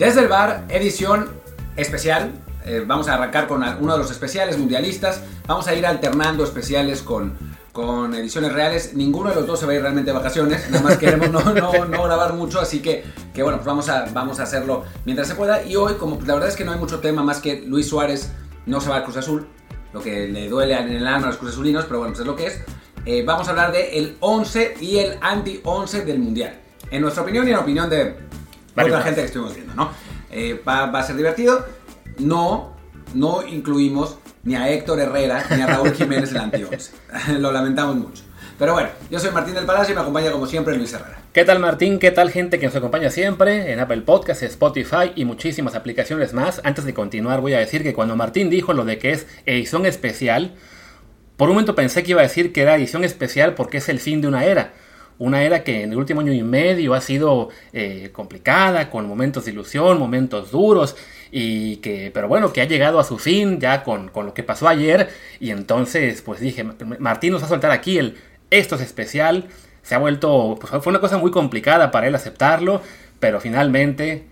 Desde el bar, edición especial. Eh, vamos a arrancar con uno de los especiales mundialistas. Vamos a ir alternando especiales con, con ediciones reales. Ninguno de los dos se va a ir realmente de vacaciones. Nada más queremos no, no, grabar mucho. Así que, que bueno, pues vamos a, vamos a hacerlo mientras se pueda. Y hoy, como la verdad es que no hay mucho tema más que Luis Suárez no se va al Cruz Azul. Lo que le duele en el alma a los Cruz Azulinos, pero bueno, pues es lo que es. Eh, vamos a hablar de el 11 y el anti-11 del Mundial. En nuestra opinión y en opinión de otra gente que estuvimos viendo, ¿no? Eh, va, a ser divertido. No, no incluimos ni a Héctor Herrera ni a Raúl Jiménez en el anti-11. Lo lamentamos mucho. Pero bueno, yo soy Martín del Palacio y me acompaña como siempre Luis Herrera. ¿Qué tal Martín? ¿Qué tal gente que nos acompaña siempre en Apple Podcasts, Spotify y muchísimas aplicaciones más? Antes de continuar voy a decir que cuando Martín dijo lo de que es edición especial, por un momento pensé que iba a decir que era edición especial porque es el fin de una era. Una era que en el último año y medio ha sido eh, complicada, con momentos de ilusión, momentos duros, y que, pero bueno, que ha llegado a su fin ya con, con lo que pasó ayer. Y entonces, pues dije, Martín nos va a soltar aquí el esto es especial. Se ha vuelto, pues fue una cosa muy complicada para él aceptarlo, pero finalmente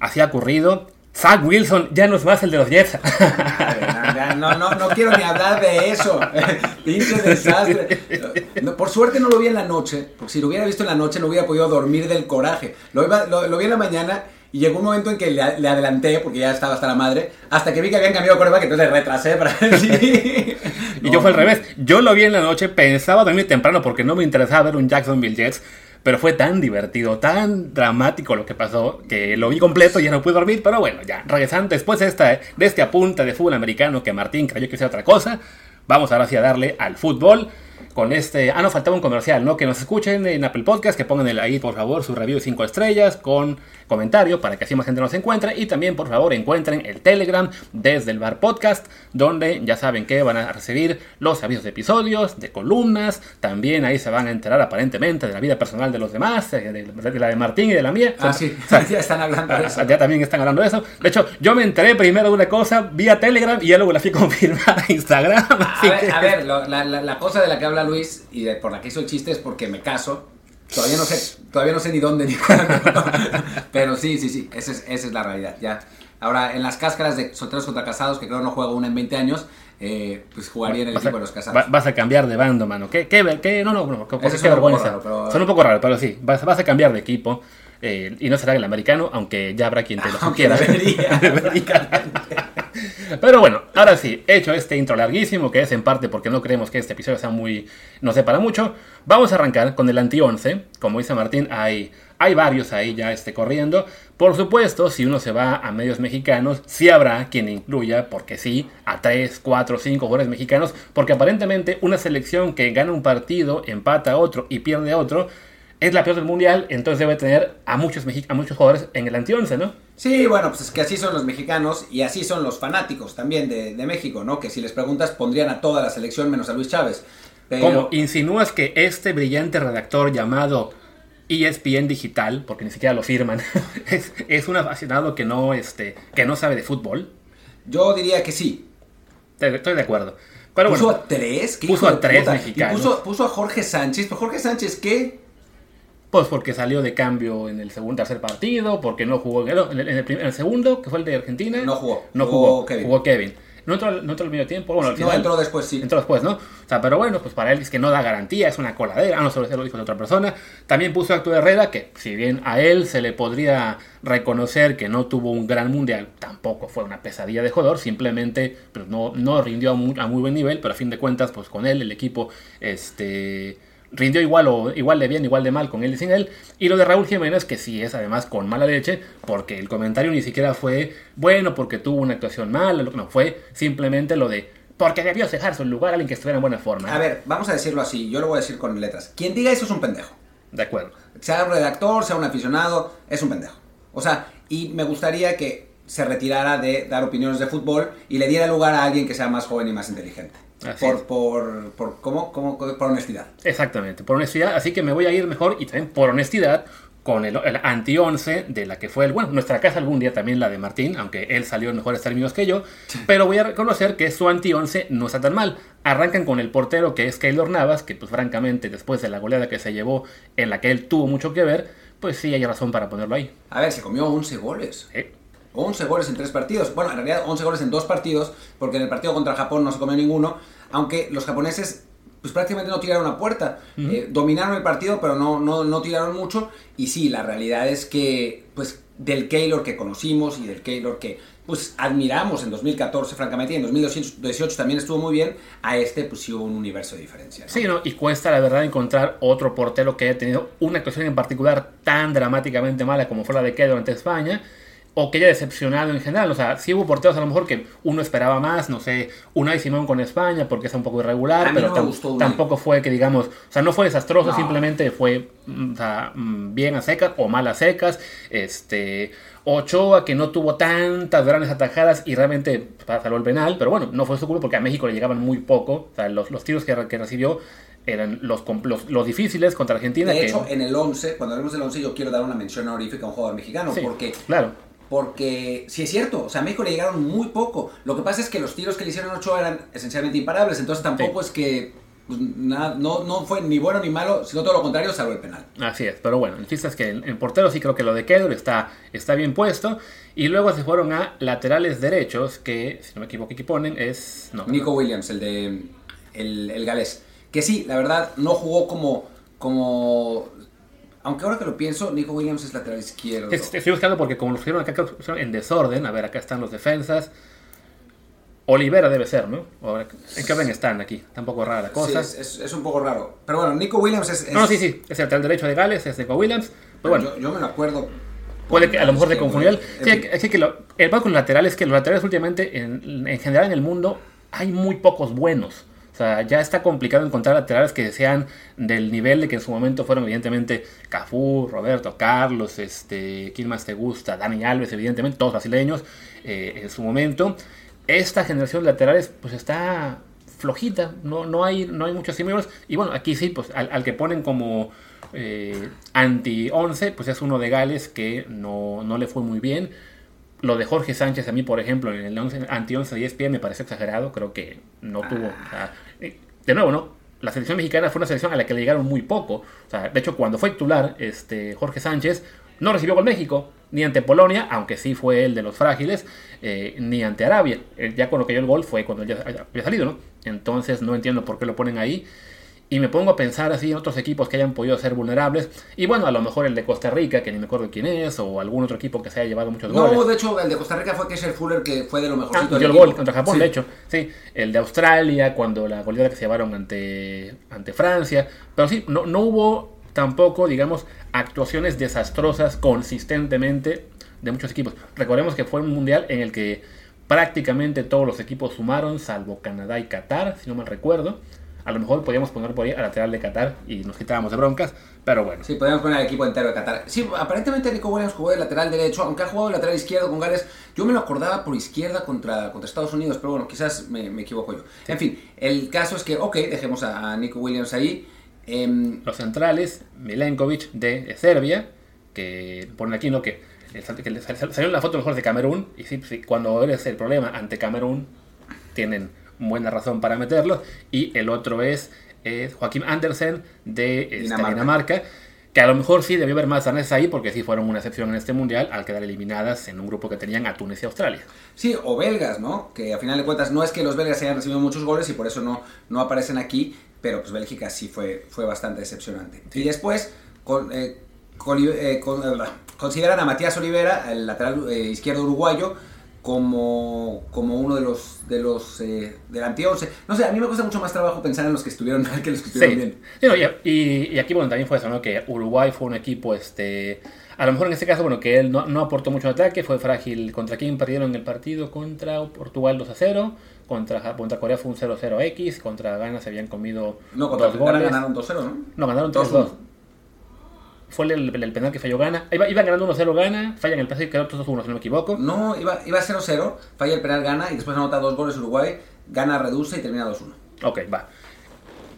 así ha ocurrido. Zach Wilson ya no es más el de los Jets. No, no, no quiero ni hablar de eso. Pinche desastre. por suerte no lo vi en la noche, porque si lo hubiera visto en la noche no hubiera podido dormir del coraje. Lo, lo, vi en la mañana y llegó un momento en que le, adelanté, porque ya estaba hasta la madre, hasta que vi que habían cambiado que entonces le retrasé para Y yo fue al revés. Yo lo vi en la noche, pensaba dormir temprano porque no me interesaba ver un Jacksonville Jets. Pero fue tan divertido, tan dramático lo que pasó, que lo vi completo y ya no pude dormir. Pero bueno, ya, regresando después de, esta, de este apunte de fútbol americano que Martín creyó que sea otra cosa, vamos ahora sí a darle al fútbol con este. Ah, no, faltaba un comercial, ¿no? Que nos escuchen en Apple Podcast, que pongan ahí, por favor, su review de 5 estrellas con comentario para que así más gente nos encuentre. Y también, por favor, encuentren el Telegram desde el Bar Podcast, donde ya saben que van a recibir los avisos de episodios, de columnas. También ahí se van a enterar aparentemente de la vida personal de los demás, eh, de, la de Martín y de la mía. Ah, sí, ya están hablando de eso. Ya también están hablando de eso. De hecho, yo me enteré primero de una cosa vía Telegram y ya luego la fui a confirmar a Instagram. A ver, la, la, cosa de la que habla Luis y por la que hizo el chiste es porque me caso Todavía no sé, todavía no sé ni dónde ni cuándo. Pero sí, sí, sí, esa es, esa es la realidad. Ya. Ahora, en las cáscaras de solteros contra casados, que creo no juego una en 20 años, eh, pues jugaría en el equipo de los casados. vas a cambiar de bando, mano. ¿Qué, qué, qué? No, no, no. Qué, qué vergüenza. Son un poco raros, pero sí. Vas, vas a cambiar de equipo. Eh, y no será el americano, aunque ya habrá quien te lo quiera. Pero bueno, ahora sí, hecho este intro larguísimo, que es en parte porque no creemos que este episodio sea muy. no para mucho, vamos a arrancar con el anti-11. Como dice Martín, hay, hay varios ahí ya este, corriendo. Por supuesto, si uno se va a medios mexicanos, sí habrá quien incluya, porque sí, a 3, 4, 5 jugadores mexicanos, porque aparentemente una selección que gana un partido, empata a otro y pierde a otro es la peor del mundial, entonces debe tener a muchos, a muchos jugadores en el anti-11, ¿no? Sí, bueno, pues es que así son los mexicanos y así son los fanáticos también de, México, ¿no? Que si les preguntas pondrían a toda la selección menos a Luis Chávez. Pero... ¿Cómo insinúas que este brillante redactor llamado ESPN Digital, porque ni siquiera lo firman, es, un apasionado que no, este, que no sabe de fútbol? Yo diría que sí. Estoy de acuerdo. ¿Puso a tres? Puso a tres mexicanos. puso, puso, a Jorge Sánchez. ¿Pero Jorge Sánchez qué? Pues porque salió de cambio en el segundo tercer partido, porque no jugó en el, en el, segundo, que fue el de Argentina. No jugó. No jugó, Kevin. Jugó Kevin. No entró, no entró al medio tiempo. Bueno, al final, no entró después, sí. Entró después, ¿no? O sea, pero bueno, pues para él es que no da garantía, es una coladera. Ah, no, solo se lo dijo de otra persona. También puso a Arturo Herrera, que si bien a él se le podría reconocer que no tuvo un gran mundial, tampoco fue una pesadilla de jugador, simplemente pues, no, no rindió a muy, a muy buen nivel, pero a fin de cuentas, pues con él, el equipo, este rindió igual o igual de bien, igual de mal con él y sin él. Y lo de Raúl Jiménez, que sí es además con mala leche, porque el comentario ni siquiera fue bueno porque tuvo una actuación mala, no, fue simplemente lo de porque debió dejar su lugar a alguien que estuviera en buena forma. A ver, vamos a decirlo así, yo lo voy a decir con letras. Quien diga eso es un pendejo. De acuerdo. Sea un redactor, sea un aficionado, es un pendejo. O sea, y me gustaría que se retirara de dar opiniones de fútbol y le diera lugar a alguien que sea más joven y más inteligente por, por, por, ¿cómo, cómo, por honestidad. Exactamente, por honestidad. Así que me voy a ir mejor y también por honestidad con el, anti-11 de la que fue el, bueno, nuestra casa algún día también la de Martín, aunque él salió en mejores términos que yo, pero voy a reconocer que su anti-11 no está tan mal. Arrancan con el portero que es Keylor Navas, que pues francamente después de la goleada que se llevó en la que él tuvo mucho que ver, pues sí hay razón para ponerlo ahí. A ver, se comió 11 goles. 11 goles en tres partidos. Bueno, en realidad 11 goles en dos partidos, porque en el partido contra Japón no se comió ninguno, aunque los japoneses pues prácticamente no tiraron a puerta. Eh, dominaron el partido, pero no, no, no tiraron mucho. Y sí, la realidad es que, pues, del Keylor que conocimos y del Keylor que, pues, admiramos en 2014, francamente, y en 2018 también estuvo muy bien, a este, pues, sí hubo un universo de diferencia. Sí, ¿no? y cuesta, la verdad, encontrar otro portero que haya tenido una actuación en particular tan dramáticamente mala como fue la de Keylor ante España o que haya decepcionado en general. O sea, sí hubo porteros a lo mejor que uno esperaba más, no sé, Unai Simón con España porque es un poco irregular, pero tampoco fue que digamos, o sea, no fue desastroso, simplemente fue mm, o sea, mm, bien a secas o mal a secas. Este, Ochoa que no tuvo tantas grandes atajadas y realmente salvó el penal, pero bueno, no fue su culpa porque a México le llegaban muy poco, o sea, los, los tiros que, que recibió eran los, los, difíciles contra Argentina. De hecho, en el 11, cuando hablemos del 11, yo quiero dar una mención honorífica a un jugador mexicano, porque claro porque sí es cierto, o sea, a México le llegaron muy poco. Lo que pasa es que los tiros que le hicieron Ochoa eran esencialmente imparables, entonces tampoco es que pues, no, no fue ni bueno ni malo, sino todo lo contrario, salvo el penal. Así es, pero bueno, el chiste es que en portero sí creo que lo de Kedor está, está bien puesto. Y luego se fueron a laterales derechos, que si no me equivoco, aquí ponen es. Nico Williams, el de. El, el galés. Que sí, la verdad, no jugó como. como aunque ahora que lo pienso, Nico Williams es lateral izquierdo. Estoy buscando porque como lo pusieron acá en desorden, a ver, acá están los defensas. Olivera debe ser, ¿no? ¿En qué orden están aquí? Tampoco rara la cosa. Sí, es, un poco raro. Pero bueno, Nico Williams es, No, sí, sí. Es el lateral derecho de Gales, es Nico Williams. Pero bueno. Yo, me lo acuerdo. Puede que a lo mejor de confundir. Sí, que lo, el problema con los laterales es que los laterales últimamente, en, en general en el mundo, hay muy pocos buenos. O sea, ya está complicado encontrar laterales que sean del nivel de que en su momento fueron, evidentemente, Cafú, Roberto, Carlos, este, ¿quién más te gusta? Dani Alves, evidentemente, todos brasileños eh, en su momento. Esta generación de laterales, pues está flojita, no, no, hay, no hay muchos símbolos. Y bueno, aquí sí, pues al, que ponen como eh, anti-11, pues es uno de Gales que no, no le fue muy bien lo de Jorge Sánchez a mí, por ejemplo, en el anti-11 de ESPN me parece exagerado. Creo que no tuvo... Eh, de nuevo, ¿no? La selección mexicana fue una selección a la que le llegaron muy poco. O sea, de hecho, cuando fue titular este, Jorge Sánchez, no recibió gol México, ni ante Polonia, aunque sí fue el de los frágiles, eh, ni ante Arabia. Eh, ya cuando cayó el gol fue cuando ya había salido, ¿no? Entonces no entiendo por qué lo ponen ahí y me pongo a pensar así en otros equipos que hayan podido ser vulnerables. Y bueno, a lo mejor el de Costa Rica, que ni me acuerdo quién es, o algún otro equipo que se haya llevado muchos goles. No, de hecho, el de Costa Rica fue Kesher Fuller, que fue de lo mejorcito. Ah, el gol contra Japón, de hecho. Sí, el de Australia, cuando la goleada que se llevaron ante, ante Francia. Pero sí, no, no hubo tampoco, digamos, actuaciones desastrosas consistentemente de muchos equipos. Recordemos que fue un mundial en el que prácticamente todos los equipos sumaron, salvo Canadá y Qatar, si no mal recuerdo. A lo mejor podríamos poner por ahí a lateral de Qatar y nos quitábamos de broncas, pero bueno. Sí, podríamos poner al equipo entero de Qatar. Sí, aparentemente Nico Williams jugó de lateral derecho, aunque ha jugado de lateral izquierdo con Gales. Yo me lo acordaba por izquierda contra, contra Estados Unidos, pero bueno, quizás me, equivoco yo. En fin, el caso es que, ok, dejemos a, Nico Williams ahí. Em, Los centrales, Milenkovic de Serbia, que ponen aquí lo que, que salió en la foto mejor de Camerún, y sí, sí, cuando eres el problema ante Camerún, tienen buena razón para meterlo. Y el otro es Joaquín Andersen de este, Dinamarca. que a lo mejor sí debió haber más daneses ahí porque sí fueron una excepción en este mundial al quedar eliminadas en un grupo que tenían a Túnez y Australia. Sí, o belgas, ¿no? Que a final de cuentas no es que los belgas hayan recibido muchos goles y por eso no, no aparecen aquí, pero pues Bélgica sí fue, fue bastante decepcionante. Y después con, eh, eh, consideran a Matías Olivera, el lateral eh, izquierdo uruguayo, como, como uno de los de los eh, del anti 11. No sé, a mí me cuesta mucho más trabajo pensar en los que estuvieron mal que los que estuvieron bien. y, y, aquí bueno, también fue eso, ¿no? Que Uruguay fue un equipo, este, a lo mejor en este caso, bueno, que él no, no aportó mucho ataque, fue frágil. ¿Contra quién perdieron el partido? Contra Portugal 2 a 0. Contra, contra Corea fue un 0-0X. Contra Ghana se habían comido. No, contra dos goles. ganaron 2-0, ¿no? No, ganaron 3-2 fue el, penal que falló Gana. Iba, iba ganando 1-0 Gana, fallan el pase y quedó 2-1, si no me equivoco. No, iba, iba 0-0, falla el penal Gana y después anota dos goles Uruguay, Gana reduce y termina 2-1. Ok, va.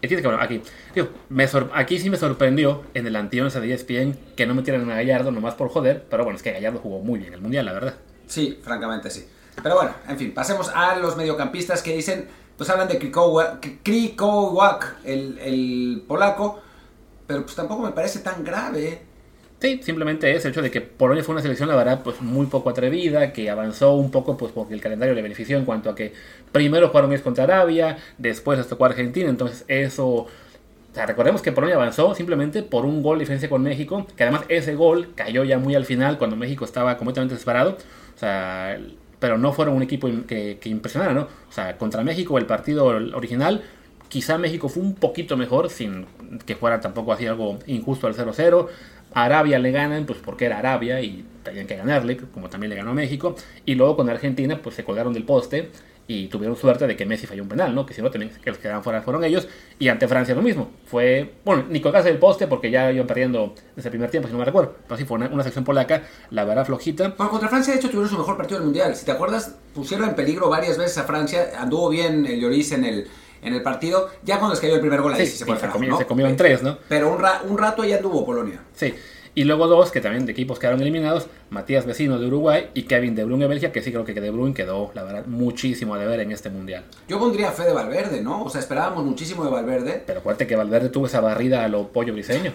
Entiendes que bueno, aquí, tío, me aquí sí me sorprendió en el anti de ESPN que no metieran a Gallardo nomás por joder, pero bueno, es que Gallardo jugó muy bien el mundial, la verdad. Sí, francamente sí. Pero bueno, en fin, pasemos a los mediocampistas que dicen, pues hablan de Krikowak, el, el polaco, pero pues tampoco me parece tan grave. Sí, simplemente es el hecho de que Polonia fue una selección, la verdad, pues muy poco atrevida, que avanzó un poco pues porque el calendario le benefició en cuanto a que primero jugaron es contra Arabia, después les tocó Argentina, entonces eso... O sea, recordemos que Polonia avanzó simplemente por un gol de diferencia con México, que además ese gol cayó ya muy al final cuando México estaba completamente disparado. O sea, pero no fueron un equipo que impresionara, ¿no? O sea, contra México el partido original Quizá México fue un poquito mejor, sin que fuera tampoco así algo injusto al 0-0. Arabia le ganan, pues porque era Arabia y tenían que ganarle, como también le ganó a México. Y luego con Argentina, pues se colgaron del poste y tuvieron suerte de que Messi falló un penal, ¿no? Que si no, que los que quedaban fuera fueron ellos. Y ante Francia lo mismo. Fue, bueno, ni colgarse del poste porque ya iban perdiendo desde el primer tiempo, si no me recuerdo. Pero sí fue una, sección polaca, la verdad, flojita. Bueno, contra Francia, de hecho, tuvieron su mejor partido del Mundial. Si te acuerdas, pusieron en peligro varias veces a Francia. Anduvo bien el Lloris en el en el partido. Ya cuando les cayó el primer gol, ahí sí, se, fue se, comió, se comió en tres, ¿no? Pero un, un rato ya anduvo Polonia. Sí. Y luego dos que también de equipos quedaron eliminados, Matías Vecino de Uruguay y Kevin De Bruyne de Bélgica, que sí creo que De Bruyne quedó, la verdad, muchísimo a deber en este mundial. Yo pondría fe de Valverde, ¿no? O sea, esperábamos muchísimo de Valverde. Pero acuérdate que Valverde tuvo esa barrida a lo pollo briseño.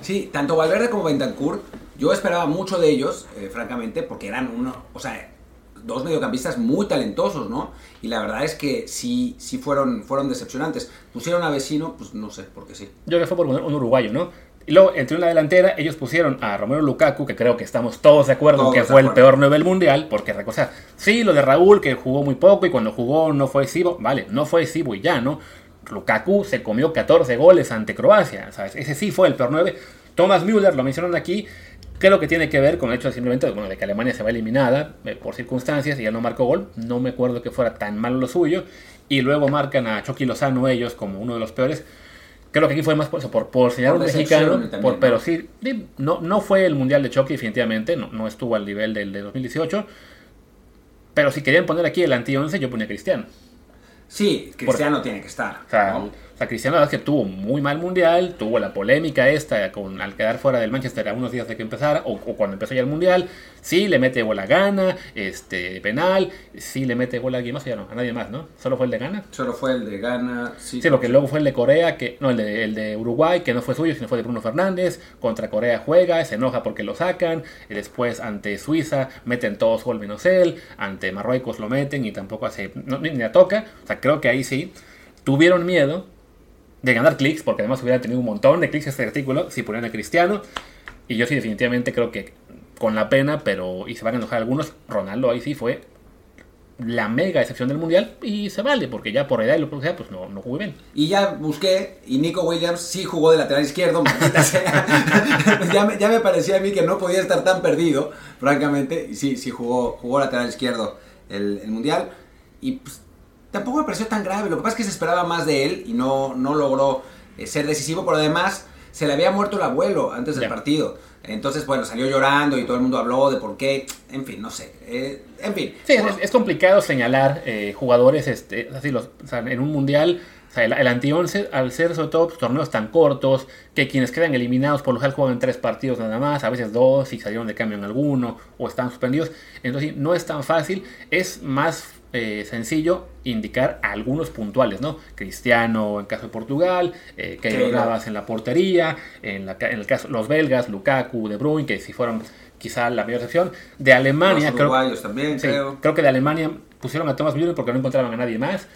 Sí, tanto Valverde como Bentancur, yo esperaba mucho de ellos, eh, francamente, porque eran uno, o sea, dos mediocampistas muy talentosos, ¿no? Y la verdad es que sí, sí fueron, fueron decepcionantes. Pusieron a Vecino, pues no sé, porque sí. Yo creo que fue por un, uruguayo, ¿no? Y luego, entre una delantera, ellos pusieron a Romero Lukaku, que creo que estamos todos de acuerdo en que fue el peor 9 del mundial, porque, o sea, sí, lo de Raúl, que jugó muy poco y cuando jugó no fue Sibo, vale, no fue Sibo y ya, ¿no? Lukaku se comió 14 goles ante Croacia, ¿sabes? Ese sí fue el peor 9. Thomas Müller, lo mencionan aquí, lo que tiene que ver con el hecho de simplemente bueno, de que Alemania se va eliminada eh, por circunstancias y ya no marcó gol. No me acuerdo que fuera tan malo lo suyo. Y luego marcan a Chucky Lozano ellos como uno de los peores. Creo que aquí fue más por, por, por señalar un mexicano, pero sí, no, no fue el Mundial de Chucky, definitivamente, no, no estuvo al nivel del de 2018. Pero si querían poner aquí el anti-11, yo ponía Cristiano. Sí, Cristiano tiene que estar. Cristiano la verdad es que tuvo muy mal mundial, tuvo la polémica esta con, al quedar fuera del Manchester a unos días de que empezara, o, cuando empezó ya el mundial, sí le mete gol a Gana, este, penal, sí le mete gol a alguien más, ya no, a nadie más, ¿no? ¿Solo fue el de Gana? Solo fue el de Gana, sí. Sí, lo que luego fue el de Corea, que no, el de, el de Uruguay, que no fue suyo, sino fue de Bruno Fernández, contra Corea juega, se enoja porque lo sacan, y después ante Suiza meten todos gol menos él, ante Marruecos lo meten y tampoco hace, ni, ni la toca, o sea, creo que ahí sí tuvieron miedo de ganar clics, porque además hubiera tenido un montón de clics este artículo si ponían a Cristiano. Y yo sí definitivamente creo que con la pena, pero y se van a enojar algunos, Ronaldo ahí sí fue la mega excepción del mundial y se vale, porque ya por edad y lo que sea, pues no, no jugó bien. Y ya busqué, y Nico Williams sí jugó de lateral izquierdo, ya, me, ya me parecía a mí que no podía estar tan perdido, francamente, y sí, sí jugó, jugó lateral izquierdo el, el mundial. Y pues, tampoco me pareció tan grave. Lo que pasa es que se esperaba más de él y no, no logró eh, ser decisivo, pero además se le había muerto el abuelo antes del partido. Entonces, bueno, salió llorando y todo el mundo habló de por qué. En fin, no sé. Eh, en fin. Sí, es, complicado señalar eh, jugadores este, así los, en un mundial. el, anti-11, al ser sobre todo pues, torneos tan cortos, que quienes quedan eliminados por lo general juegan tres partidos nada más, a veces dos, y salieron de cambio en alguno, o están suspendidos. Entonces, no es tan fácil. Es más eh, sencillo indicar algunos puntuales, ¿no? Cristiano en caso de Portugal, eh, Keylor Navas en la portería, en, el caso los belgas, Lukaku, De Bruyne, que si fueron quizá la mayor excepción. De Alemania, los creo, también, creo. creo que de Alemania pusieron a Thomas Müller porque no encontraban a nadie más.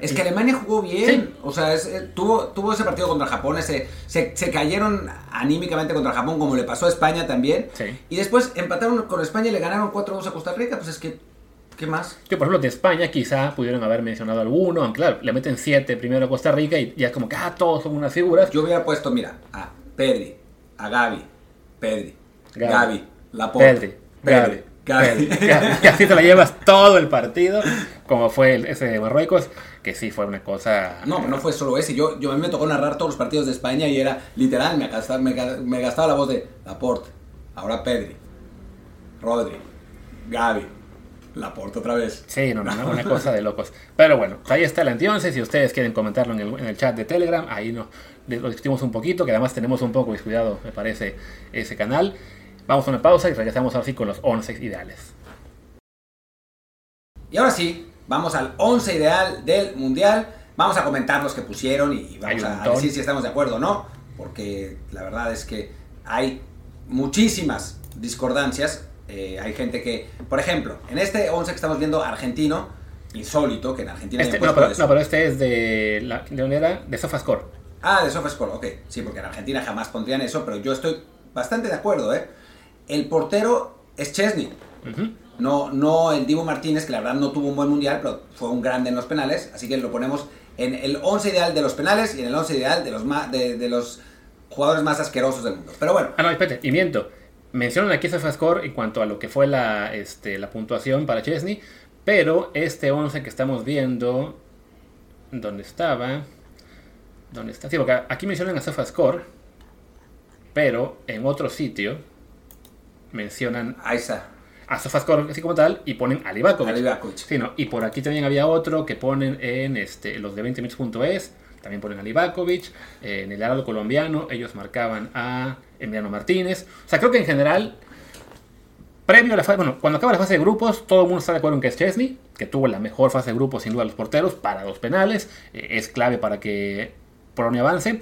es que Alemania jugó bien. O sea, eh, tuvo, tuvo ese partido contra Japón. Ese, se, se, cayeron anímicamente contra Japón, como le pasó a España también. Y después empataron con España y le ganaron 4-2 a Costa Rica. Pues es que ¿Qué más? Que por ejemplo de España quizá pudieron haber mencionado alguno, aunque claro, le meten siete primero a Costa Rica y ya es como que ah, todos son unas figuras. Yo hubiera puesto, mira, a Pedri, a Gaby, Pedri, Gaby, Laporte, Pedri, Gaby, Gaby. Y así te la llevas todo el partido, como fue ese de Marruecos, que sí fue una cosa... No, no fue solo ese. Yo, yo a mí me tocó narrar todos los partidos de España y era literal, me gastaba, me, me gastaba la voz de Laporte, ahora Pedri, Rodri, Gaby, la porta otra vez. Sí, no, no, una cosa de locos. Pero bueno, ahí está el anti-11. Si ustedes quieren comentarlo en el, chat de Telegram, ahí no, lo discutimos un poquito, que además tenemos un poco descuidado, me parece, ese canal. Vamos a una pausa y regresamos así con los 11 ideales. Y ahora sí, vamos al 11 ideal del Mundial. Vamos a comentar los que pusieron y vamos a decir si estamos de acuerdo o no, porque la verdad es que hay muchísimas discordancias. Eh, hay gente que, por ejemplo, en este 11 que estamos viendo argentino, insólito, que en Argentina... Este, no, pero, no, pero este es de. La, ¿De dónde era? De SofaScore. Ah, de SofaScore, ok. Sí, porque en Argentina jamás pondrían eso, pero yo estoy bastante de acuerdo, ¿eh? El portero es Chesney. No, no el Divo Martínez, que la verdad no tuvo un buen mundial, pero fue un grande en los penales. Así que lo ponemos en el 11 ideal de los penales y en el 11 ideal de los, de, de los jugadores más asquerosos del mundo. Pero bueno, Ah, no, espérate, y miento. Mencionan aquí SofaScore en cuanto a lo que fue la, este, la puntuación para Chesney, pero este 11 que estamos viendo, ¿dónde estaba? ¿Dónde está? Sí, porque aquí mencionan a SofaScore, pero en otro sitio mencionan ahí está. a SofaScore así como tal y ponen a Livakovic. Sí, no, y por aquí también había otro que ponen en este, los de 20minutos.es, también ponen a Livakovic, eh, en el Heraldo colombiano ellos marcaban a Emiliano Martínez. O sea, creo que en general, previo a la fase, bueno, cuando acaba la fase de grupos, todo el mundo está de acuerdo en que es Chesney, que tuvo la mejor fase de grupos sin duda los porteros, para los penales, eh, es clave para que Polonia avance,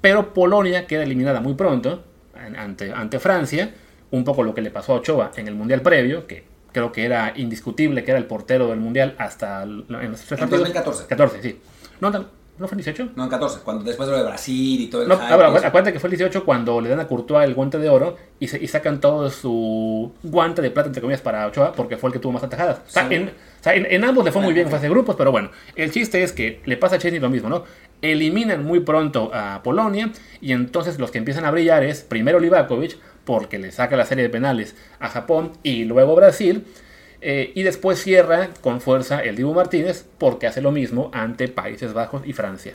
pero Polonia queda eliminada muy pronto an- ante, ante Francia, un poco lo que le pasó a Ochoa en el Mundial previo, que creo que era indiscutible que era el portero del Mundial hasta en los tres En partidos. 2014. 14, sí. ¿No, no, ¿no fue en 18? No, en 14, cuando después de lo de Brasil y todo el No, hype acuérdate que fue el 18 cuando le dan a Courtois el guante de oro y, se- y sacan todo su guante de plata, entre comillas, para Ochoa, porque fue el que tuvo más atajadas. O sea, Sí. en, o sea, en- en ambos le fue muy bien en fase de grupos, pero bueno, el chiste es que le pasa a Chesney lo mismo, ¿no? Eliminan muy pronto a Polonia y entonces los que empiezan a brillar es primero Livakovic, porque le saca la serie de penales a Japón y luego Brasil. Eh, y después cierra con fuerza el Dibu Martínez porque hace lo mismo ante Países Bajos y Francia.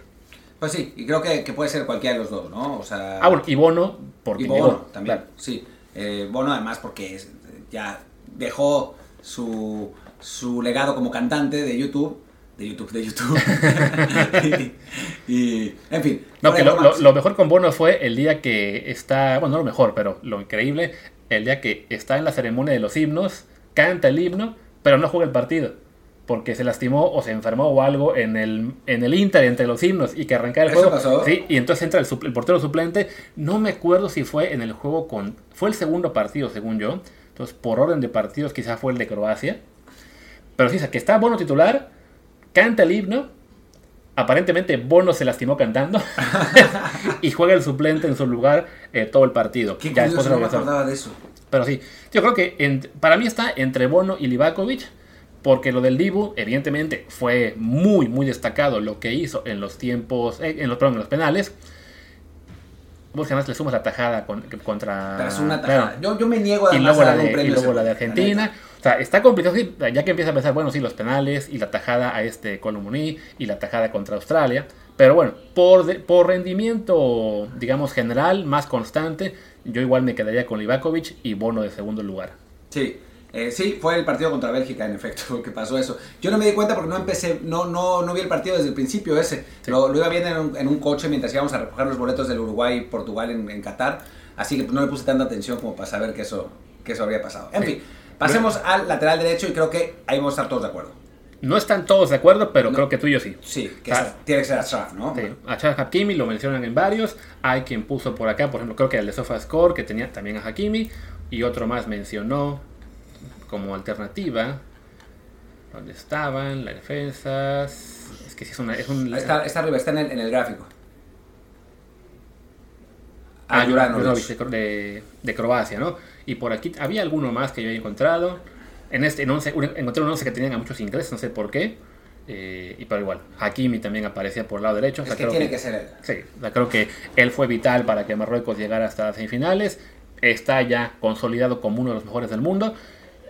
Pues sí, y creo que, que puede ser cualquiera de los dos, ¿no? O sea, Ah, bueno, y Bono porque y Bono llegó, también, claro. sí. Eh, Bono además porque es- ya dejó su, su legado como cantante de YouTube, de YouTube, de YouTube. y, y, en fin. No, que lo- lo mejor con Bono fue el día que está, bueno, no lo mejor, pero lo increíble, el día que está en la ceremonia de los himnos, canta el himno, pero no juega el partido. Porque se lastimó o se enfermó o algo en el, en el Inter entre los himnos y que arrancara el ¿Eso juego. pasó? Sí, y entonces entra el, portero suplente. No me acuerdo si fue en el juego con. Fue el segundo partido, según yo. Entonces, por orden de partidos, quizá fue el de Croacia. Pero sí, o sea, que está Bono titular, canta el himno. Aparentemente Bono se lastimó cantando y juega el suplente en su lugar eh, todo el partido. Qué Ya curioso, después no me acordaba de eso. Pero sí, yo creo que en- para mí está entre Bono y Livakovic, porque lo del Dibu, evidentemente, fue muy, muy destacado lo que hizo en los tiempos, eh, en los, perdón, en los penales. Vos además le sumas la tajada con- contra. Pero es una claro. tajada. Yo, yo me niego Y además luego, a la darle un de, premio y a luego la de Argentina. O sea, está complicado, sí, ya que empieza a pensar, bueno, sí, los penales y la tajada a este Colomboní y la tajada contra Australia. Pero bueno, por, de- por rendimiento, digamos, general, más constante, yo igual me quedaría con Livakovic y Bono de segundo lugar. Sí, eh, sí, fue el partido contra Bélgica, en efecto, que pasó eso. Yo no me di cuenta porque no empecé, no, no, no vi el partido desde el principio ese. Sí. Lo, lo iba viendo en un, en un coche mientras íbamos a recoger los boletos del Uruguay y Portugal en, en Qatar. Así que no le puse tanta atención como para saber que eso, que eso habría pasado. En Sí. fin, pasemos al lateral derecho y creo que ahí vamos a estar todos de acuerdo. No están todos de acuerdo, pero creo que tú y yo sí. Sí, que tiene que ser Ashraf, ¿no? Sí, Hakimi lo mencionan en varios. Hay quien puso por acá, por ejemplo, creo que el de SofaScore, que tenía también a Hakimi. Y otro más mencionó como alternativa. ¿Dónde estaban? Las defensas. Es que sí es una. Es un, Está, está arriba, está en el, en el gráfico. Ah, Ah, Juranovic. De, de- de Croacia, ¿no? Y por aquí había alguno más que yo había encontrado. En este en once- encontré un 11 que tenían a muchos ingleses, no sé por qué. Eh, y pero igual, Hakimi también aparecía por el lado derecho. o Es sea, que creo tiene que ser él. Sí, o sea, creo que él fue vital para que Marruecos llegara hasta las semifinales. Está ya consolidado como uno de los mejores del mundo.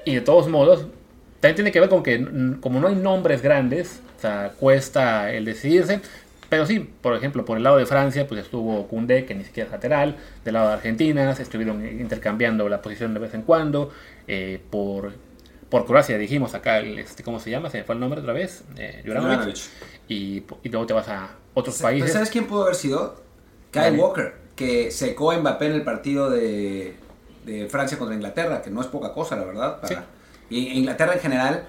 Y de todos modos, también tiene que ver con que mm, como no hay nombres grandes, o sea, cuesta el decidirse. Pero sí, por ejemplo, por el lado de Francia, pues estuvo Koundé, que ni siquiera es lateral. Del lado de Argentina, se estuvieron intercambiando la posición de vez en cuando. Eh, por, por Croacia dijimos acá, el, este, ¿cómo se llama? Se me fue el nombre otra vez. Eh, Juranovic. Juranovic. Y, y luego te vas a otros Pero países. ¿Sabes quién pudo haber sido? Kyle Dale. Walker, que secó a Mbappé en el partido de, de Francia contra Inglaterra, que no es poca cosa, la verdad. para- Y Inglaterra en general,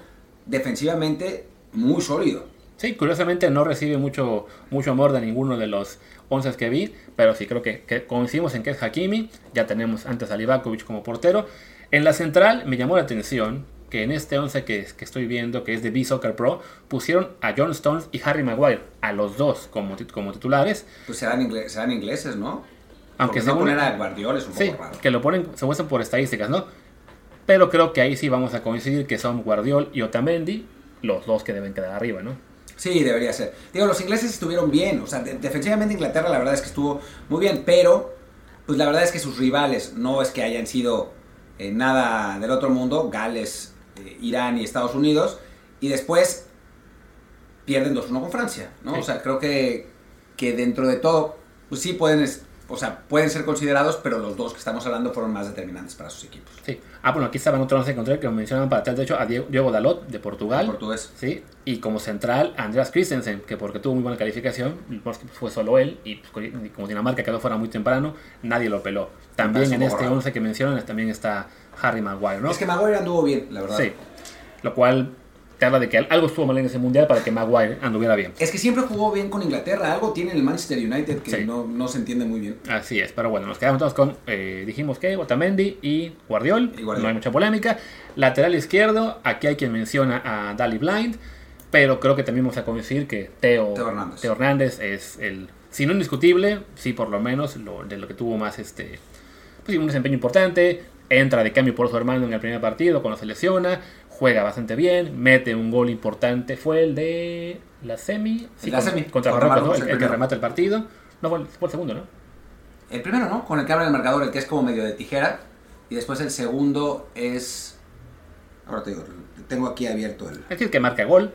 defensivamente, muy sólido. Sí, curiosamente no recibe mucho, mucho amor de ninguno de los 11 que vi, pero sí creo que, que coincidimos en que es Hakimi. Ya tenemos antes a Livakovic como portero. En la central me llamó la atención que en este 11 que, que estoy viendo, que es de B-Soccer Pro, pusieron a John Stones y Harry Maguire, a los dos como, como titulares. Pues serán, serán ingleses, ¿no? Aunque se no poner a Guardiola es un sí, poco raro. que lo ponen, se muestran por estadísticas, ¿no? Pero creo que ahí sí vamos a coincidir que son Guardiol y Otamendi los dos que deben quedar arriba, ¿no? Sí, debería ser. Digo, los ingleses estuvieron bien, o sea, defensivamente Inglaterra la verdad es que estuvo muy bien, pero pues la verdad es que sus rivales no es que hayan sido eh, nada del otro mundo, Gales, eh, Irán y Estados Unidos, y después pierden 2-1 con Francia, ¿no? Sí. O sea, creo que, que dentro de todo, pues sí pueden, o sea, pueden ser considerados, pero los dos que estamos hablando fueron más determinantes para sus equipos. Sí. Ah, bueno, aquí estaban otro once que encontré que mencionaban para atrás, de hecho, a Diego, Diego Dalot, de Portugal. Portugués. Sí, y como central, Andreas Christensen, que porque tuvo muy buena calificación, porque fue solo él, y pues, como Dinamarca quedó fuera muy temprano, nadie lo peló. También en este raro. 11 que mencionan también está Harry Maguire, ¿no? Es que Maguire anduvo bien, la verdad. Sí, lo cual te habla de que algo estuvo mal en ese mundial para que Maguire anduviera bien. Es que siempre jugó bien con Inglaterra, algo tiene el Manchester United que Sí. no, no se entiende muy bien. Así es, pero bueno, nos quedamos todos con, eh, dijimos que Otamendi y Guardiol, Y Guardiol. no hay mucha polémica. Lateral izquierdo, aquí hay quien menciona a Dali Blind, pero creo que también vamos a coincidir que Teo, Teo Hernández. Teo Hernández es el, si no indiscutible, sí por lo menos lo, de lo que tuvo más este, pues, un desempeño importante, entra de cambio por su hermano en el primer partido cuando se lesiona, juega bastante bien, mete un gol importante, fue el de la semi, La con- semi, contra Marruecos, ¿no? El, el el que remata el partido, no fue el, fue el segundo, ¿no? El primero, ¿no? Con el que abre el marcador, el que es como medio de tijera. Y después el segundo es. Ahora te digo, tengo aquí abierto el. Es decir, que marca gol.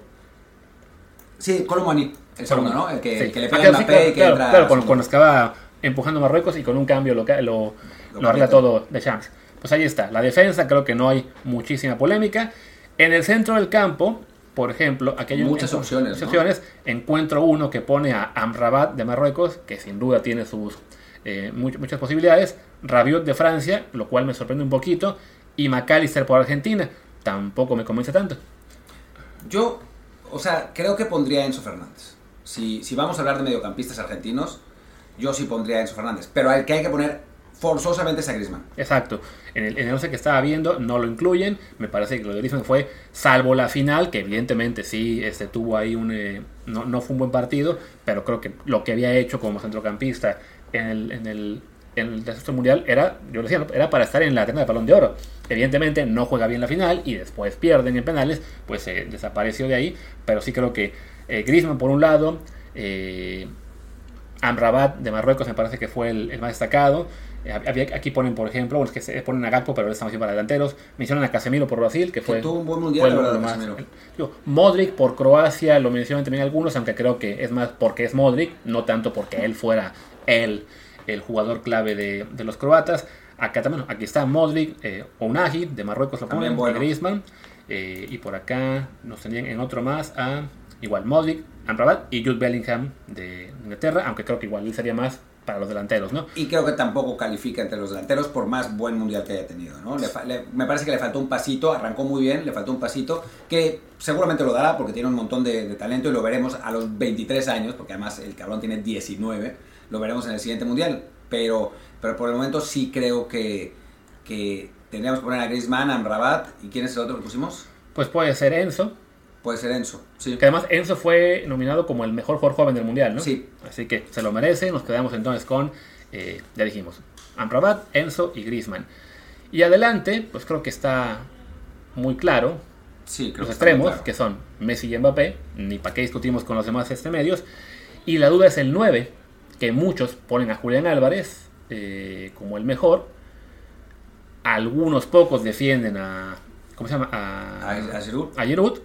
Sí, Colomani, el segundo, ¿no? El que, Sí. le Ah, pega sí, Mbappé claro, y que claro, entra. claro, cuando, cuando estaba empujando Marruecos y con un cambio lo, lo, Lo lo arregla todo de Champs. Pues ahí está. La defensa creo que no hay muchísima polémica. En el centro del campo, por ejemplo, aquí hay un- Muchas opciones, muchas ¿no? opciones. Encuentro uno que pone a Amrabat de Marruecos, que sin duda tiene sus eh, much- muchas posibilidades. Rabiot de Francia, lo cual me sorprende un poquito. Y McAllister por Argentina. Tampoco me convence tanto. Yo, o sea, creo que pondría a Enzo Fernández. Si, si vamos a hablar de mediocampistas argentinos, yo sí pondría a Enzo Fernández. Pero al que hay que poner forzosamente es a Griezmann. Exacto. En el, en el 11 que estaba viendo no lo incluyen. Me parece que lo de Griezmann fue, salvo la final, que evidentemente sí este, tuvo ahí un... eh, no, no fue un buen partido, pero creo que lo que había hecho como centrocampista en el, en el, en el desastre mundial era, yo decía, ¿no? era para estar en la terna de balón de oro. Evidentemente no juega bien la final y después pierden en penales, pues se desapareció de ahí. Pero sí creo que eh, Griezmann por un lado... eh, Amrabat de Marruecos me parece que fue el más destacado. Eh, aquí ponen, por ejemplo, bueno, es que se ponen a Gakpo, pero estamos para delanteros. Mencionan a Casemiro por Brasil, que fue. tuvo un buen mundial, fue verdad, más- digo, Modric por Croacia, lo mencionan también algunos, aunque creo que es más porque es Modric, no tanto porque él fuera él el jugador clave de, de los croatas. Acá también, aquí está Modric, eh, Ounahi de Marruecos lo ponen, bueno. Griezmann. eh, y por acá nos tenían en otro más a igual Modric, Amrabat y Jude Bellingham de Inglaterra, aunque creo que igual él sería más para los delanteros, ¿no? Y creo que tampoco califica entre los delanteros por más buen mundial que haya tenido. ¿no? Le le- me parece que le faltó un pasito, arrancó muy bien, le faltó un pasito que seguramente lo dará porque tiene un montón de, de talento y lo veremos a los 23 años, porque además el cabrón tiene 19, lo veremos en el siguiente mundial. Pero, pero por el momento sí creo que, que tendríamos que poner a Griezmann, a Amrabat y ¿quién es el otro que pusimos? Pues puede ser Enzo, Puede ser Enzo, sí. que además Enzo fue nominado como el mejor jugador joven del mundial, ¿no? Sí. Así que se lo merece, nos quedamos entonces con, eh, ya dijimos, Amrabat, Enzo y Griezmann. Y adelante, pues creo que está muy claro, Sí, creo los que extremos, claro. que son Messi y Mbappé, ni para qué discutimos con los demás este medios, y la duda es el 9, que muchos ponen a Julián Álvarez eh, como el mejor, algunos pocos defienden a, ¿cómo se llama? A, a Giroud. a Giroud.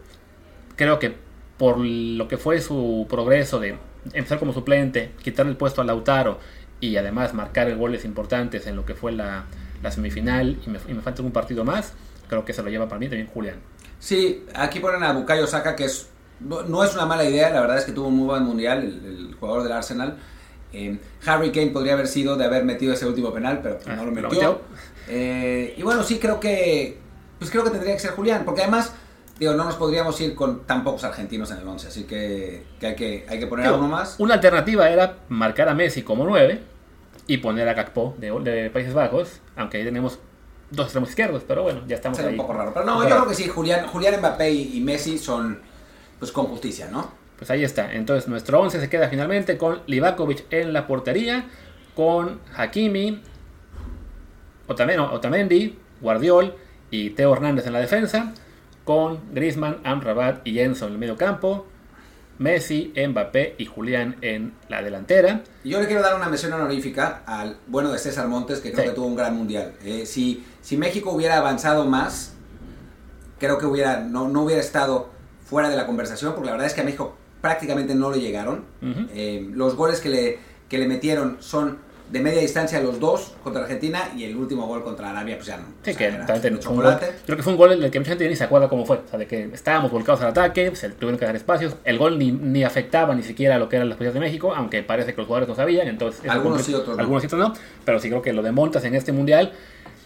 Creo que por lo que fue su progreso de empezar como suplente, quitar el puesto a Lautaro y además marcar goles importantes en lo que fue la, la semifinal y me, y me falta un partido más, creo que se lo lleva para mí también Julián. Sí, aquí ponen a Bukayo Saka, que es, no, es una mala idea, la verdad es que tuvo un muy buen mundial, el, el jugador del Arsenal. Eh, Harry Kane podría haber sido de haber metido ese último penal, pero Ah, no lo lo metió. metió. Eh, y bueno, sí, creo que, pues creo que tendría que ser Julián, porque además digo, no nos podríamos ir con tan pocos argentinos en el 11, así que, que hay que hay que poner a uno más. Una alternativa era marcar a Messi como 9 y poner a Gakpo de, de Países Bajos, aunque ahí tenemos dos extremos izquierdos, pero bueno, ya estamos Sería ahí. un poco raro. Pero no, yo creo que sí, Julián, Julián Mbappé y, y Messi son pues con justicia, ¿no? Pues ahí está. Entonces nuestro 11 se queda finalmente con Livakovic en la portería, con Hakimi, Otamendi, Guardiol y Teo Hernández en la defensa, con Griezmann, Amrabat y Enzo en el medio campo, Messi, Mbappé y Julián en la delantera. Yo le quiero dar una mención honorífica al bueno de César Montes, que creo Sí. que tuvo un gran mundial. Eh, si, si México hubiera avanzado más, creo que hubiera, no, no hubiera estado fuera de la conversación, porque la verdad es que a México prácticamente no le llegaron. Eh, los goles que le, que le metieron son de media distancia los dos contra Argentina y el último gol contra Arabia, pues ya no. Sí, o sea, que era fue un gol- chocolate. creo que fue un gol del que mucha gente ni se acuerda cómo fue. O sea, de que estábamos volcados al ataque, se tuvieron que dar espacios. El gol ni, ni afectaba ni siquiera lo que eran las posiciones de México, aunque parece que los jugadores no sabían. Entonces, Algunos sí, otros no. Algunos sí, otros no. Pero sí creo que lo de Montas en este mundial.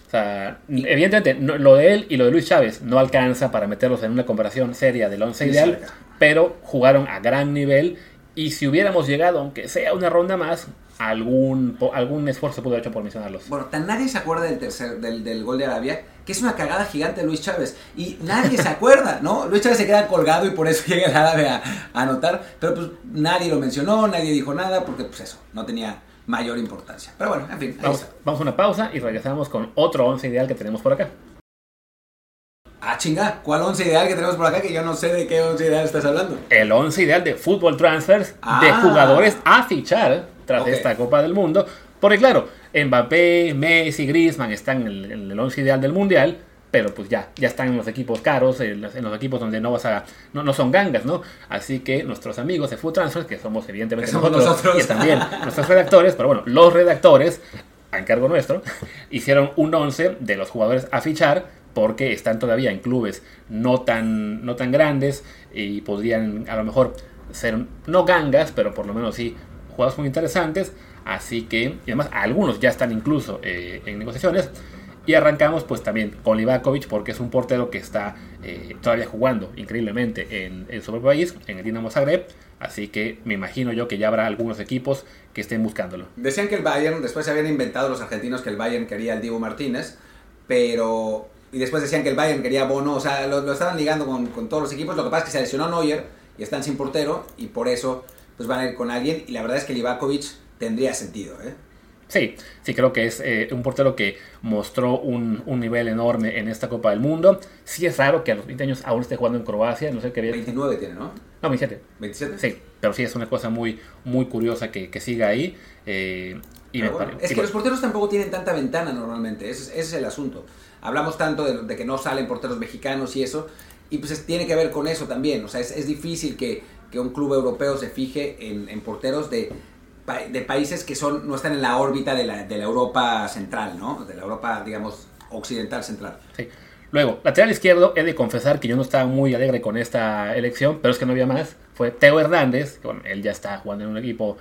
O sea, evidentemente, no- lo de él y lo de Luis Chávez no alcanza para meterlos en una comparación seria del 11 Ni ideal, cerca. pero jugaron a gran nivel. Y si hubiéramos llegado, aunque sea una ronda más, algún, algún esfuerzo pudo haber hecho por mencionarlos. Bueno, tan nadie se acuerda del tercer, del, del gol de Arabia, que es una cagada gigante de Luis Chávez. Y nadie se acuerda, ¿no? Luis Chávez se queda colgado y por eso llega el árabe a, a anotar. Pero pues nadie lo mencionó, nadie dijo nada, porque pues eso, no tenía mayor importancia. Pero bueno, en fin, Vamos, vamos a una pausa y regresamos con otro 11 ideal que tenemos por acá. Ah, chinga, ¿cuál once ideal que tenemos por acá? Que yo no sé de qué once ideal estás hablando. El 11 ideal de fútbol transfers de Ah. jugadores a fichar tras esta Copa del Mundo. Porque claro, Mbappé, Messi, Griezmann están en el, en el 11 ideal del Mundial, pero pues ya, ya están en los equipos caros, en los, en los equipos donde no vas a, no, no son gangas, ¿no? Así que nuestros amigos de Food Transfers, que somos evidentemente somos nosotros, nosotros. y también nuestros redactores, pero bueno, los redactores, a encargo nuestro, hicieron un 11 de los jugadores a fichar porque están todavía en clubes no tan, no tan grandes y podrían a lo mejor ser no gangas, pero por lo menos sí jugadores muy interesantes. Así que, y además algunos ya están incluso eh, en negociaciones. Y arrancamos pues también con Livakovic porque es un portero que está eh, todavía jugando increíblemente en, en su propio país, en el Dinamo Zagreb. Así que me imagino yo que ya habrá algunos equipos que estén buscándolo. Decían que el Bayern, después se habían inventado los argentinos que el Bayern quería al Diego Martínez, pero... Y después decían que el Bayern quería Bono, o sea, lo, lo estaban ligando con, con todos los equipos. Lo que pasa es que se lesionó Neuer y están sin portero y por eso pues van a ir con alguien. Y la verdad es que Livakovic tendría sentido, ¿eh? Sí, sí creo que es eh, un portero que mostró un, un nivel enorme en esta Copa del Mundo. Sí es raro que a los 20 años aún esté jugando en Croacia, no sé qué bien. 29 tiene, ¿no? No, 27. ¿27? Sí, pero sí es una cosa muy, muy curiosa que, que siga ahí. eh, y me bueno, es que los porteros tampoco tienen tanta ventana normalmente, ese, es- ese es el asunto. Hablamos tanto de, de que no salen porteros mexicanos y eso, y pues es- tiene que ver con eso también. O sea, es, es difícil que, que un club europeo se fije en, porteros de, pa- de países que son no están en la órbita de la, Europa central, ¿no? De la Europa, digamos, occidental central. Luego, lateral izquierdo, he de confesar que yo no estaba muy alegre con esta elección, pero es que no había más. Fue Teo Hernández, que bueno, él ya está jugando en un equipo,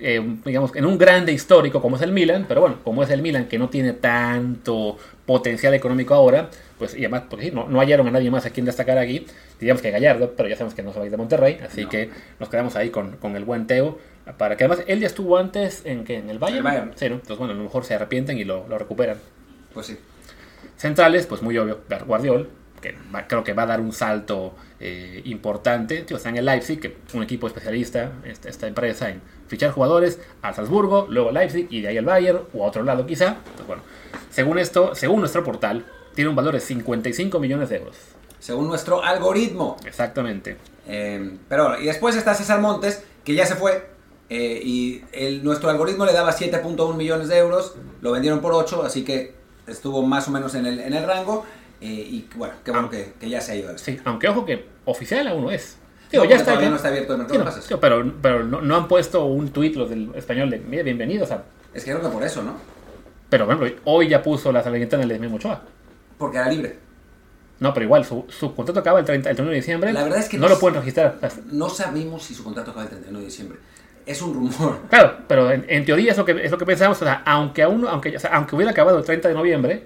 eh, digamos, en un grande histórico como es el Milan, pero bueno, como es el Milan que no tiene tanto potencial económico ahora, pues y además, porque sí, no, no hallaron a nadie más a quien destacar aquí, diríamos que Gallardo, pero ya sabemos que no se va a ir de Monterrey, así No. que nos quedamos ahí con, con el buen Teo, para que además él ya estuvo antes en, ¿qué? en el Bayern. El Bayern. Sí, ¿no? Entonces bueno, a lo mejor se arrepienten y lo, lo recuperan. Pues sí. Centrales, pues muy obvio, Guardiol, que va- creo que va a dar un salto eh, importante. Tío, está en el Leipzig, que un equipo especialista, esta, esta empresa, en fichar jugadores al Salzburgo, luego Leipzig y de ahí al Bayern, o a otro lado quizá. Pues bueno, según esto, según nuestro portal, tiene un valor de 55 millones de euros. Según nuestro algoritmo. Exactamente. Eh, pero y después está César Montes, que ya se fue. eh, y el, nuestro algoritmo le daba 7.1 millones de euros. Lo vendieron por 8, así que estuvo más o menos en el, en el rango. eh, y bueno, qué bueno que, que ya se ha ido. Sí, aunque ojo que oficial aún no es. Digo, No, ya está, todavía ya- no está abierto el mercado Sí, de no, pases. sí, pero pero no, no han puesto un tuit los del español de "Mira, bienvenidos a... Es que creo que por eso, ¿no? Pero por ejemplo, hoy ya puso la el de Memo Ochoa. Porque era libre. No, pero igual, su, su contrato acaba el, 30, el 31 de diciembre. La verdad es que no lo pueden registrar. No sabemos si su contrato acaba el 31 de diciembre. Es un rumor. Claro, pero en, en teoría es lo que, es lo que pensamos. O sea, aunque, aún, aunque, o sea, aunque hubiera acabado el 30 de noviembre,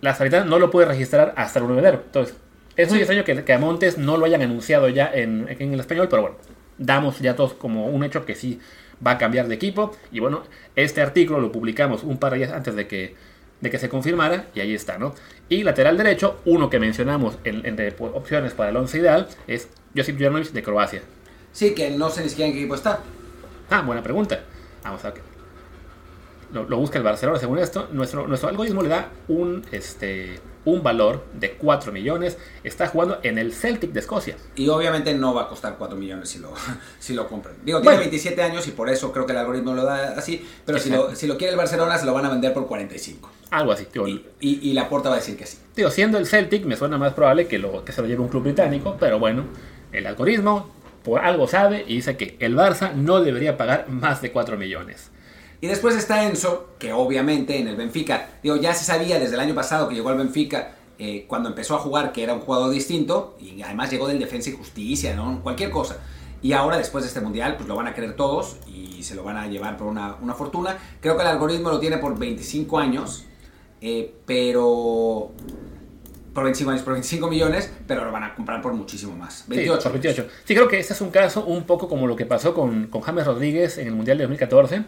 la salvedad no lo puede registrar hasta el 1 de enero. Entonces, Es muy extraño que, que, a Montes no lo hayan anunciado ya en, en, el español, pero bueno, damos ya todos como un hecho que sí va a cambiar de equipo. Y bueno, este artículo lo publicamos un par de días antes de que, de que se confirmara, y ahí está, ¿no? Y lateral derecho, uno que mencionamos entre opciones para el once ideal, es Josip Juranovic de Croacia. Sí, que no sé ni siquiera en qué equipo está. Ah, buena pregunta. Vamos a ver. Lo, lo busca el Barcelona, según esto. Nuestro, nuestro algoritmo le da un, este, un valor de 4 millones. Está jugando en el Celtic de Escocia. Y obviamente no va a costar 4 millones si lo, si lo compran. Digo, tiene 27 años y por eso creo que el algoritmo lo da así. Pero si lo, si lo, quiere el Barcelona, se lo van a vender por 45. Algo así. Tío. Y, y, y, la porta va a decir que sí. Tío, siendo el Celtic, me suena más probable que, lo, que se lo lleve un club británico. Pero bueno, el algoritmo por algo sabe y dice que el Barça no debería pagar más de 4 millones. Y después está Enzo, que obviamente en el Benfica, digo, ya se sabía desde el año pasado que llegó al Benfica eh, cuando empezó a jugar que era un jugador distinto y además llegó del Defensa y Justicia, ¿no? Cualquier cosa. Y ahora, después de este mundial, pues lo van a querer todos y se lo van a llevar por una, una fortuna. Creo que el algoritmo lo tiene por 25 años, eh, pero. Por 25 años, por 25 millones, pero lo van a comprar por muchísimo más. 28. Sí, por 28. Sí, creo que este es un caso un poco como lo que pasó con, con James Rodríguez en el Mundial de 2014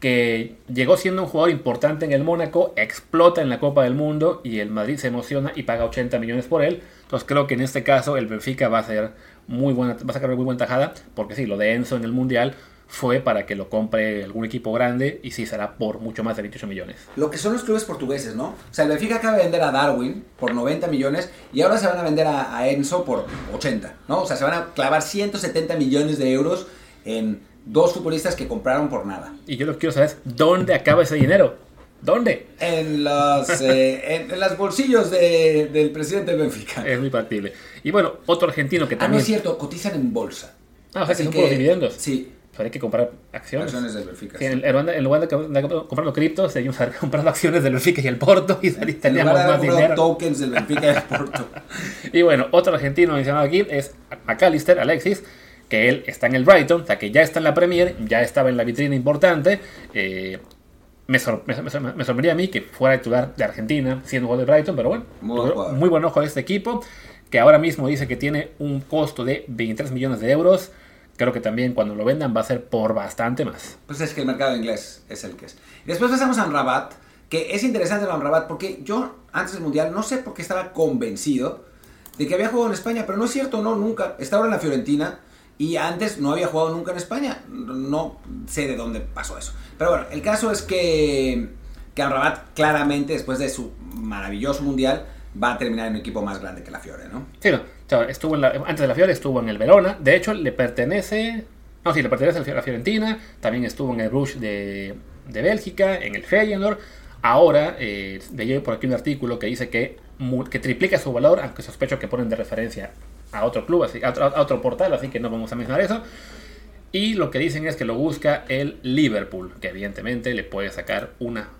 que llegó siendo un jugador importante en el Mónaco, explota en la Copa del Mundo y el Madrid se emociona y paga 80 millones por él. Entonces creo que en este caso el Benfica va a ser muy buena, va a sacar muy buena tajada, porque sí, lo de Enzo en el Mundial fue para que lo compre algún equipo grande y sí será por mucho más de 28 millones. Lo que son los clubes portugueses, ¿no? O sea, el Benfica acaba de vender a Darwin por 90 millones y ahora se van a vender a, a Enzo por 80, ¿no? O sea, se van a clavar 170 millones de euros en dos futbolistas que compraron por nada. Y yo lo que quiero saber es, ¿dónde acaba ese dinero? ¿Dónde? En los, eh, en, en, los bolsillos de, del presidente del Benfica. Es muy factible. Y bueno, otro argentino que también... Ah, no es cierto, cotizan en bolsa. Ah, o sea, que son puros dividendos. Sí. Pero hay que comprar acciones. Acciones del Benfica. Sí, en, en, en, lugar de, de comprar los criptos, seguimos comprando acciones del Benfica y el Porto y teníamos más dinero. tokens del Benfica y el Porto. y bueno, otro argentino mencionado aquí es McAllister, Alexis, que él está en el Brighton, o sea que ya está en la Premier, ya estaba en la vitrina importante. Eh, me, sor me, me, me, sorprendía a mí que fuera titular de Argentina, siendo jugador de Brighton, pero bueno, muy, buen, muy buen ojo de este equipo, que ahora mismo dice que tiene un costo de 23 millones de euros. Creo que también cuando lo vendan va a ser por bastante más. Pues es que el mercado inglés es el que es. Después pasamos a Rabat, que es interesante el Rabat porque yo antes del Mundial no sé por qué estaba convencido de que había jugado en España, pero no es cierto, no, nunca. Está ahora en la Fiorentina y antes no había jugado nunca en España. No sé de dónde pasó eso. Pero bueno, el caso es que, que Amrabat claramente, después de su maravilloso mundial, va a terminar en un equipo más grande que la Fiore, ¿no? Sí, no. Estuvo antes de la Fiore estuvo en el Verona. De hecho, le pertenece... No, sí, le pertenece a la Fiorentina. También estuvo en el Bruges de, de Bélgica, en el Feyenoord. Ahora, eh, leí por aquí un artículo que dice que, que triplica su valor, aunque sospecho que ponen de referencia a otro club, así, a, otro, a otro portal, así que no vamos a mencionar eso. Y lo que dicen es que lo busca el Liverpool, que evidentemente le puede sacar una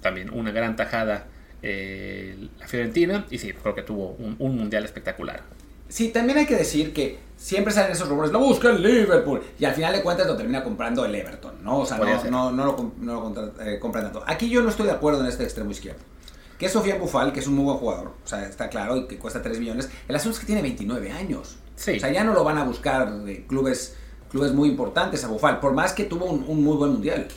también una gran tajada eh, la Fiorentina. Y sí, creo que tuvo un, un, mundial espectacular. Sí, también hay que decir que siempre salen esos rumores, lo busca el Liverpool. Y al final de cuentas lo termina comprando el Everton, ¿no? O sea, no, no, no, lo, no lo eh, compran tanto. Aquí yo no estoy de acuerdo en este extremo izquierdo que es Sofía Bufal, que es un muy buen jugador, o sea, está claro, y que cuesta 3 millones. El asunto es que tiene 29 años. Sí. O sea, ya no lo van a buscar de clubes, clubes muy importantes a Bufal, por más que tuvo un, un muy buen mundial.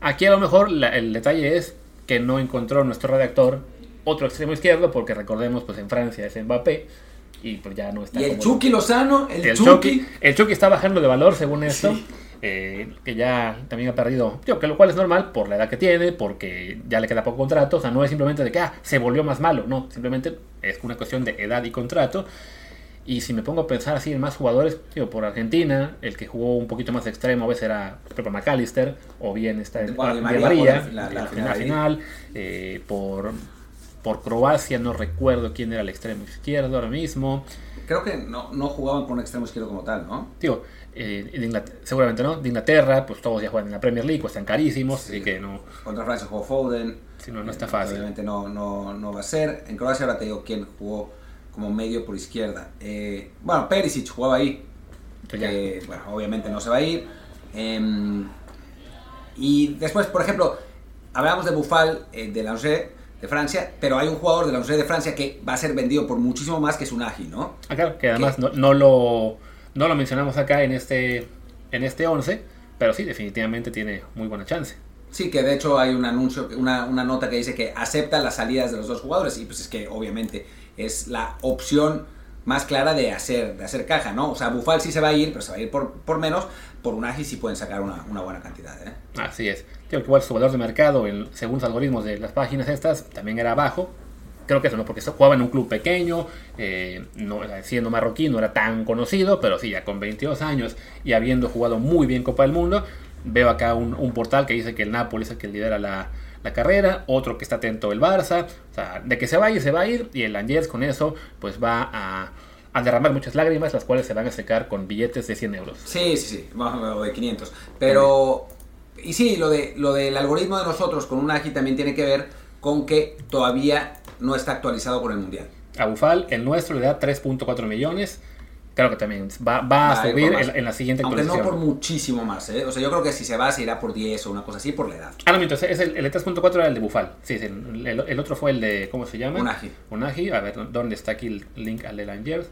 Aquí a lo mejor la, el detalle es que no encontró nuestro redactor otro extremo izquierdo, porque recordemos, pues en Francia es Mbappé, y pues ya no está. Y el Chucky Lozano, el, el Chucky. Chucky. El Chucky está bajando de valor según esto. Sí. Eh, que ya también ha perdido, tío, que lo cual es normal por la edad que tiene, porque ya le queda poco contrato, o sea, no es simplemente de que ah, se volvió más malo, no, simplemente es una cuestión de edad y contrato. Y si me pongo a pensar así en más jugadores, tío, por Argentina, el que jugó un poquito más extremo a veces era Pepe McAllister, o bien está en bueno, María, María, la, la, la, final, final eh, por, por Croacia no recuerdo quién era el extremo izquierdo ahora mismo. Creo que no, no jugaban con un extremo izquierdo como tal, ¿no? Tío, eh, de seguramente no, de Inglaterra, pues todos ya juegan en la Premier League, cuestan carísimos, sí. así que no. Contra Francia jugó Foden. Sí, no, no está fácil. Obviamente no, no, no va a ser. En Croacia ahora te digo quién jugó como medio por izquierda. Eh, bueno, Perisic jugaba ahí. Eh, bueno, obviamente no se va a ir. Eh, y después, por ejemplo, hablamos de Bufal, de Lange. de Francia, pero hay un jugador de la Universidad de Francia que va a ser vendido por muchísimo más que es un ágil, ¿no? Ah, claro, que además no, no, lo, no lo mencionamos acá en este, en este 11, pero sí, definitivamente tiene muy buena chance. Sí, que de hecho hay un anuncio, una, una nota que dice que acepta las salidas de los dos jugadores y pues es que obviamente es la opción más clara de hacer, de hacer caja, ¿no? O sea, Bufal sí se va a ir, pero se va a ir por, por menos, por un ágil sí pueden sacar una, una buena cantidad, ¿eh? Así es. Creo que igual su valor de mercado, en, según los algoritmos de las páginas estas, también era bajo. Creo que eso, ¿no? Porque jugaba en un club pequeño, eh, no, siendo marroquí, no era tan conocido, pero sí, ya con 22 años y habiendo jugado muy bien Copa del Mundo, veo acá un, un portal que dice que el Napoli es el que lidera la, la carrera, otro que está atento el Barça, o sea, de que se va a ir, se va a ir, y el Angers con eso, pues va a, a derramar muchas lágrimas, las cuales se van a secar con billetes de 100 euros. Sí, sí, sí, o de 500. Pero, y sí, lo, de, lo del algoritmo de nosotros con un AGI también tiene que ver con que todavía no está actualizado con el Mundial. A Bufal, el nuestro le da 3.4 millones. Claro que también va, va a Va a ir subir en, en la siguiente Aunque no actualización. por muchísimo más, ¿eh? O sea, yo creo que si se va, se irá por 10 o una cosa así por la edad. Ah, no, mientras es el, el de 3.4 era el de Bufal. Sí, sí, el, el- el otro fue el de, ¿cómo se llama? Unagi. Unagi. A ver, ¿dónde está aquí el link al de Langers?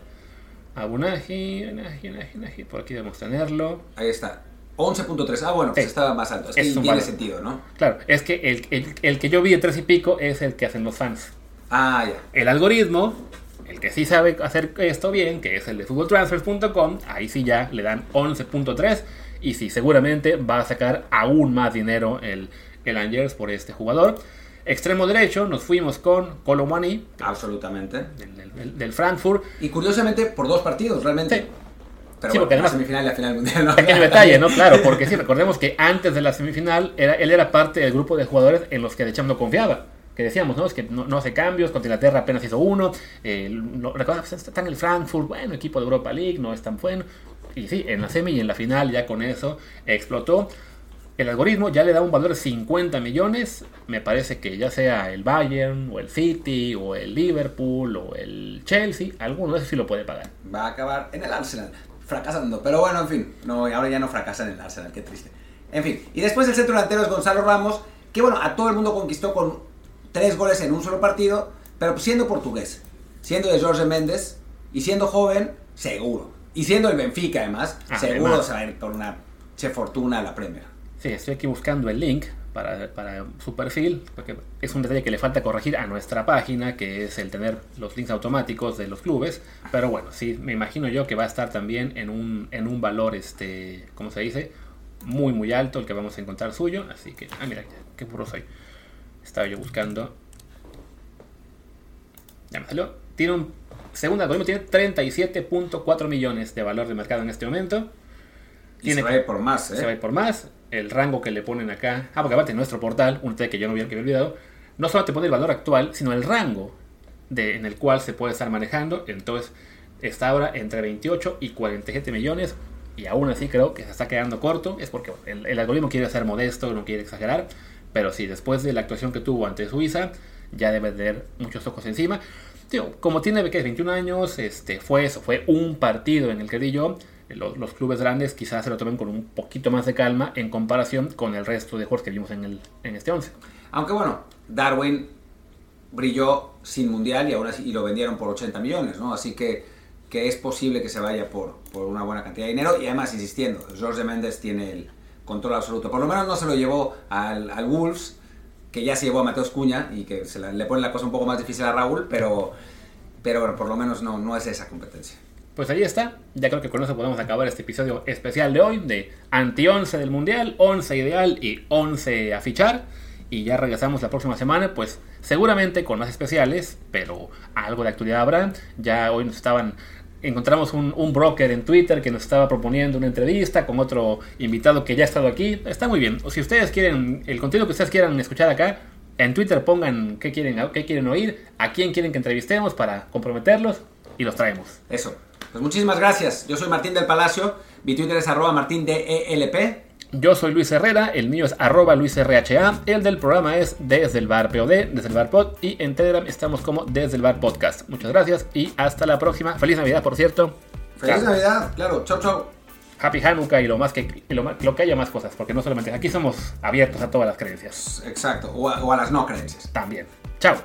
A Unagi, Unagi, Unagi, Unagi. Por aquí debemos tenerlo. Ahí está. 11.3. Ah, bueno, pues Sí. estaba más alto. Es que Es un tiene valor. sentido, ¿no? Claro, es que el, el- el que yo vi de 3 y pico es el que hacen los fans. Ah, ya. El algoritmo, el que sí sabe hacer esto bien, que es el de footballtransfers.com, ahí sí ya le dan 11.3 y sí, seguramente va a sacar aún más dinero el, el Angers por este jugador. Extremo derecho, nos fuimos con Colomani Absolutamente. del, del- del Frankfurt. Y curiosamente, por dos partidos, realmente. Sí. Pero Sí, bueno, porque además- la semifinal y la final mundial. ¿no? Pequeño detalle, ¿no? Claro, porque sí, recordemos que antes de la semifinal era, él era parte del grupo de jugadores en los que Deschamps no confiaba. Que decíamos, ¿no? Es que no, hace cambios, contra Inglaterra apenas hizo uno. Eh, no- pues, está en el Frankfurt, bueno, equipo de Europa League, no es tan bueno. Y sí, en la semi y en la final ya con eso explotó. El algoritmo ya le da un valor de 50 millones. Me parece que ya sea el Bayern, o el City, o el Liverpool, o el Chelsea, alguno de esos sí lo puede pagar. Va a acabar en el Arsenal, fracasando. Pero bueno, en fin, no, ahora ya no fracasa en el Arsenal, qué triste. En fin, y después el centro delantero es Gonzalo Ramos, que bueno, a todo el mundo conquistó con tres goles en un solo partido, pero siendo portugués, siendo de Jorge Méndez y siendo joven, seguro. Y siendo el Benfica además, Ah, seguro además. se va a ir por una che fortuna a la Premier. Sí, estoy aquí buscando el link para, para su perfil, porque es un detalle que le falta corregir a nuestra página, que es el tener los links automáticos de los clubes. Pero bueno, sí, me imagino yo que va a estar también en un, en un valor, este, ¿cómo se dice? Muy, muy alto el que vamos a encontrar suyo. Así que, ah, mira, qué puro soy. Estaba yo buscando. Ya me salió. Tiene un, el algoritmo, tiene 37.4 millones de valor de mercado en este momento. Y Tiene- se va a ir por más, ¿eh? se va a ir por más. El rango que le ponen acá. Ah, porque aparte en nuestro portal, un detalle que yo no había, que había olvidado, no solo te pone el valor actual, sino el rango de, en el cual se puede estar manejando. Entonces está ahora entre 28 y 47 millones. Y aún así creo que se está quedando corto. Es porque el, el algoritmo quiere ser modesto, no quiere exagerar. Pero sí, después de la actuación que tuvo ante Suiza, ya debe tener muchos ojos encima. Tío, como tiene que es 21 años, este, fue eso, fue un partido en el que di yo. Los, los clubes grandes quizás se lo tomen con un poquito más de calma en comparación con el resto de juegos que vimos en, el, en este 11. Aunque bueno, Darwin brilló sin mundial y aún así y lo vendieron por 80 millones, ¿no? Así que, que es posible que se vaya por, por una buena cantidad de dinero y además, insistiendo, Jorge Méndez tiene el control absoluto. Por lo menos no se lo llevó al, al Wolves, que ya se llevó a Mateos Cuña y que se la- le pone la cosa un poco más difícil a Raúl, pero, pero bueno, por lo menos no, no es esa competencia. Pues ahí está. Ya creo que con eso podemos acabar este episodio especial de hoy de anti-11 del Mundial, 11 ideal y 11 a fichar. Y ya regresamos la próxima semana, pues seguramente con más especiales, pero algo de actualidad habrá. Ya hoy nos estaban... Encontramos un, un broker en Twitter que nos estaba proponiendo una entrevista con otro invitado que ya ha estado aquí. Está muy bien. O si ustedes quieren, el contenido que ustedes quieran escuchar acá, en Twitter pongan qué quieren, qué quieren oír, a quién quieren que entrevistemos para comprometerlos y los traemos. Eso. Pues muchísimas gracias. Yo soy Martín del Palacio. Mi Twitter es arroba martindelp. Yo soy Luis Herrera, el mío es arroba luisrha, el del programa es Desde el Bar POD, Desde el Bar Pod, y en Telegram estamos como Desde el Bar Podcast. Muchas gracias y hasta la próxima. Feliz Navidad, por cierto. Feliz Chao. Navidad. Claro. Chau, chau. Happy Hanukkah y lo más que y lo, lo que haya más cosas, porque no solamente aquí somos abiertos a todas las creencias. Exacto. O a, o a las no creencias. También. Chao.